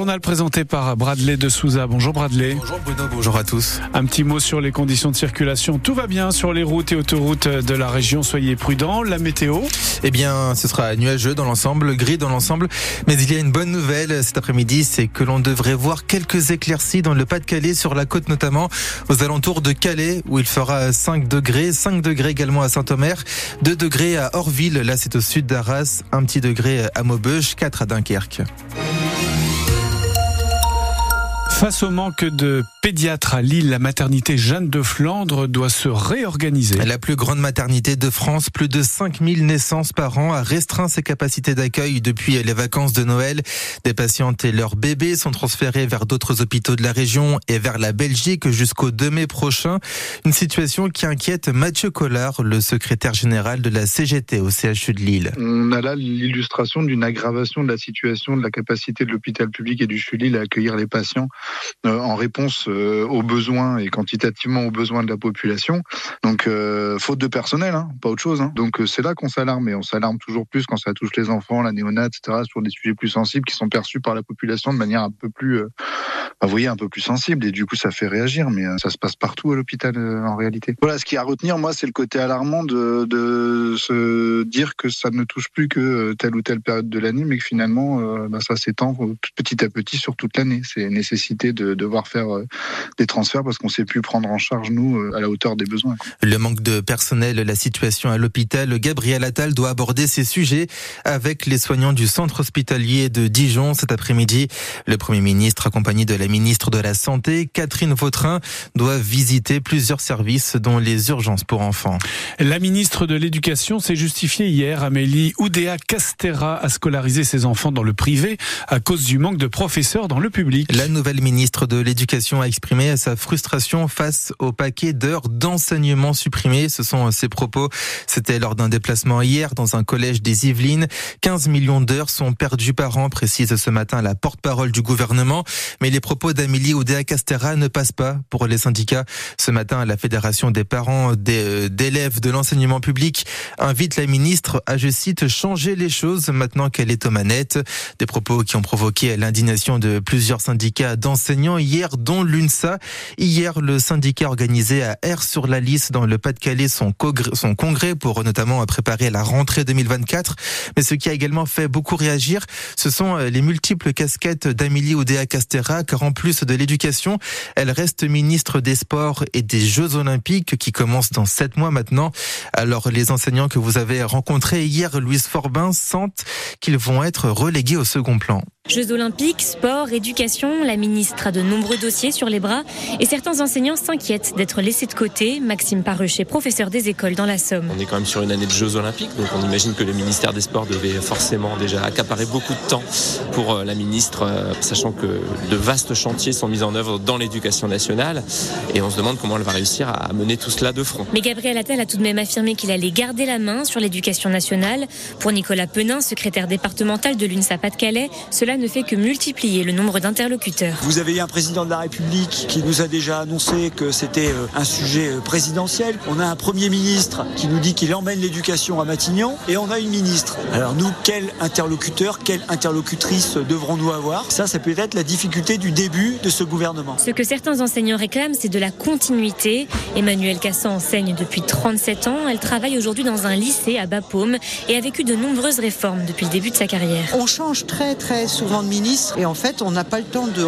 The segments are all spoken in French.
journal présenté par Bradley de Souza. Bonjour Bradley. Bonjour Bruno, bonjour à tous. Un petit mot sur les conditions de circulation. Tout va bien sur les routes et autoroutes de la région. Soyez prudents. La météo Eh bien, ce sera nuageux dans l'ensemble, gris dans l'ensemble. Mais il y a une bonne nouvelle cet après-midi, c'est que l'on devrait voir quelques éclaircies dans le Pas-de-Calais, sur la côte notamment, aux alentours de Calais, où il fera 5 degrés. 5 degrés également à Saint-Omer, 2 degrés à Orville, là c'est au sud d'Arras, un petit degré à Maubeuge, 4 à Dunkerque. Face au manque de pédiatres à Lille, la maternité Jeanne de Flandre doit se réorganiser. La plus grande maternité de France, plus de 5000 naissances par an, a restreint ses capacités d'accueil depuis les vacances de Noël. Des patientes et leurs bébés sont transférés vers d'autres hôpitaux de la région et vers la Belgique jusqu'au 2 mai prochain. Une situation qui inquiète Mathieu Collard, le secrétaire général de la CGT au CHU de Lille. On a là l'illustration d'une aggravation de la situation de la capacité de l'hôpital public et du CHU de Lille à accueillir les patients en réponse euh, aux besoins et quantitativement aux besoins de la population. Donc, euh, faute de personnel, hein, pas autre chose. Hein. Donc, c'est là qu'on s'alarme et on s'alarme toujours plus quand ça touche les enfants, la néonate, etc., sur des sujets plus sensibles qui sont perçus par la population de manière un peu plus, vous voyez, un peu plus sensible. Et du coup, ça fait réagir, mais ça se passe partout à l'hôpital en réalité. Voilà, ce qui à retenir, moi, c'est le côté alarmant de, de, se dire que ça ne touche plus que telle ou telle période de l'année, mais que finalement, bah, ça s'étend petit à petit sur toute l'année. C'est nécessité de devoir faire euh, des transferts parce qu'on ne sait plus prendre en charge, nous, euh, à la hauteur des besoins. Le manque de personnel, la situation à l'hôpital, Gabriel Attal doit aborder ces sujets avec les soignants du centre hospitalier de Dijon cet après-midi. Le Premier ministre, accompagné de la ministre de la Santé, Catherine Vautrin, doit visiter plusieurs services, dont les urgences pour enfants. La ministre de l'Éducation s'est justifiée hier. Amélie Oudéa Castera a scolarisé ses enfants dans le privé à cause du manque de professeurs dans le public. La nouvelle ministre de l'Éducation a exprimé sa frustration face au paquet d'heures d'enseignement supprimées. Ce sont ses propos. C'était lors d'un déplacement hier dans un collège des Yvelines. 15 millions d'heures sont perdues par an, précise ce matin la porte-parole du gouvernement. Mais les propos d'Amélie Oudéa Castera ne passent pas pour les syndicats. Ce matin, la Fédération des parents euh, d'élèves de l'enseignement public invite la ministre à, je cite, changer les choses maintenant qu'elle est aux manettes. Des propos qui ont provoqué l'indignation de plusieurs syndicats d'enseignants hier, dont l'UNSA. Hier, le syndicat organisé à Air sur la Lys dans le Pas-de-Calais son, congrès pour notamment préparer la rentrée 2024. Mais ce qui a également fait beaucoup réagir, ce sont euh, les multiples casquettes d'Amélie Oudéa Castera, car en plus de l'éducation, elle reste ministre des Sports et des Jeux Olympiques qui commencent dans sept mois maintenant. Alors les enseignants que vous avez rencontrés hier, Louise Forbin, sentent qu'ils vont être relégués au second plan. Jeux olympiques, sport, éducation, la ministre a de nombreux dossiers sur les bras et certains enseignants s'inquiètent d'être laissés de côté. Maxime Parrechet, professeur des écoles dans la Somme. On est quand même sur une année de Jeux olympiques, donc on imagine que le ministère des Sports devait forcément déjà accaparer beaucoup de temps pour euh, la ministre, euh, sachant que de vastes chantiers sont mis en œuvre dans l'éducation nationale et on se demande comment elle va réussir à mener tout cela de front. Mais Gabriel Attal a tout de même affirmé qu'il allait garder la main sur l'éducation nationale. Pour Nicolas Penin, secrétaire départemental de l'UNSA Pas-de-Calais, cela ne fait que multiplier le nombre d'interlocuteurs. Vous avez un président de la République qui nous a déjà annoncé que c'était euh, un sujet euh, présidentiel. On a un Premier ministre qui nous dit qu'il emmène l'éducation à Matignon. Et on a une ministre. Alors nous, quel interlocuteur, quelle interlocutrice devrons-nous avoir? Ça, ça peut être la difficulté du début de ce gouvernement. Ce que certains enseignants réclament, c'est de la continuité. Emmanuel Cassan enseigne depuis 37 ans. Elle travaille aujourd'hui dans un lycée à Bapaume et a vécu de nombreuses réformes depuis le début de sa carrière. On change très très souvent de ministre et en fait on n'a pas le temps de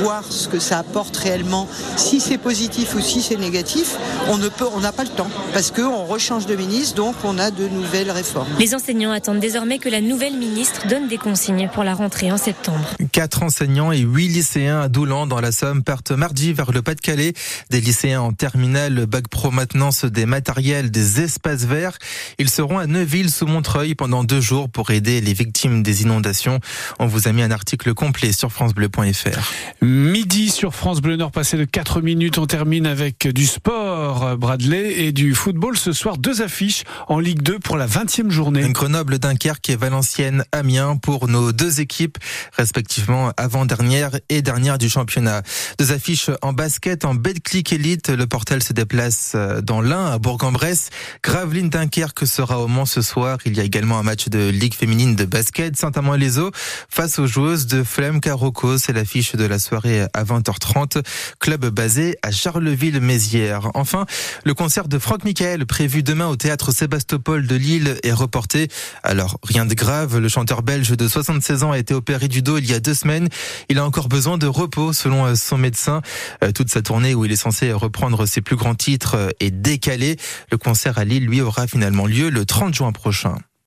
voir ce que ça apporte réellement, si c'est positif ou si c'est négatif. On ne peut, on n'a pas le temps parce qu'on rechange de ministre, donc on a de nouvelles réformes. Les enseignants attendent désormais que la nouvelle ministre donne des consignes pour la rentrée en septembre. Quatre enseignants et huit lycéens à Doulan dans la Somme partent mardi vers le Pas-de-Calais. Des lycéens en terminale, bac pro maintenance des matériels, des espaces verts. Ils seront à Neuville sous Montreuil pendant deux jours pour aider les victimes des inondations. On vous a mis un article complet sur francebleu.fr. Midi sur France Bleu Nord, passé de 4 minutes. On termine avec du sport, Bradley, et du football ce soir. Deux affiches en Ligue 2 pour la 20e journée. Grenoble, Dunkerque et Valenciennes, Amiens pour nos deux équipes, respectivement avant-dernière et dernière du championnat. Deux affiches en basket, en Betclic Elite. Le Portel se déplace euh, dans l'Ain, à Bourg-en-Bresse. Gravelines Dunkerque sera au Mans ce soir. Il y a également un match de Ligue féminine de basket, Saint-Amand-les-Eaux face au aux joueuses de Flemme Carocco. C'est l'affiche de la soirée à 20h30. Club basé à Charleville-Mézières. Enfin, le concert de Franck Michael prévu demain au théâtre Sébastopol de Lille est reporté. Alors, rien de grave. Le chanteur belge de 76 ans a été opéré du dos il y a deux semaines. Il a encore besoin de repos selon son médecin. Euh, toute sa tournée où il est censé reprendre ses plus grands titres est décalée. Le concert à Lille, lui, aura finalement lieu le 30 juin prochain.